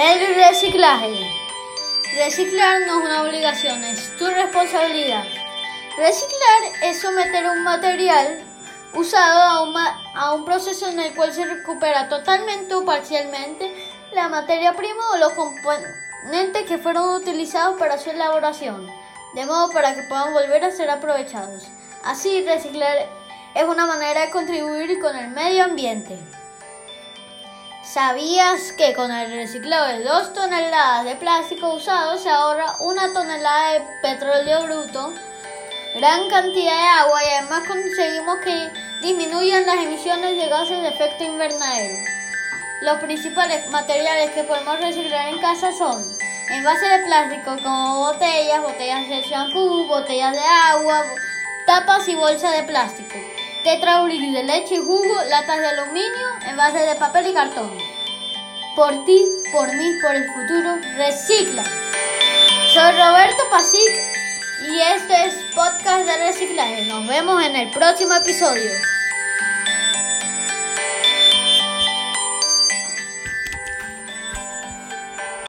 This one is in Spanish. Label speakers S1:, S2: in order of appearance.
S1: El reciclaje. Reciclar no es una obligación, es tu responsabilidad. Reciclar es someter un material usado a un, proceso en el cual se recupera totalmente o parcialmente la materia prima o los componentes que fueron utilizados para su elaboración, de modo para que puedan volver a ser aprovechados. Así, reciclar es una manera de contribuir con el medio ambiente. ¿Sabías que con el reciclado de 2 toneladas de plástico usado se ahorra una tonelada de petróleo bruto, gran cantidad de agua y además conseguimos que disminuyan las emisiones de gases de efecto invernadero? Los principales materiales que podemos reciclar en casa son envases de plástico como botellas, botellas de shampoo, botellas de agua, tapas y bolsas de plástico tetrabric de leche y jugo, latas de aluminio, envases de papel y cartón. Por ti, por mí, por el futuro, recicla. Soy Roberto Pasic y este es Podcast de Reciclaje. Nos vemos en el próximo episodio.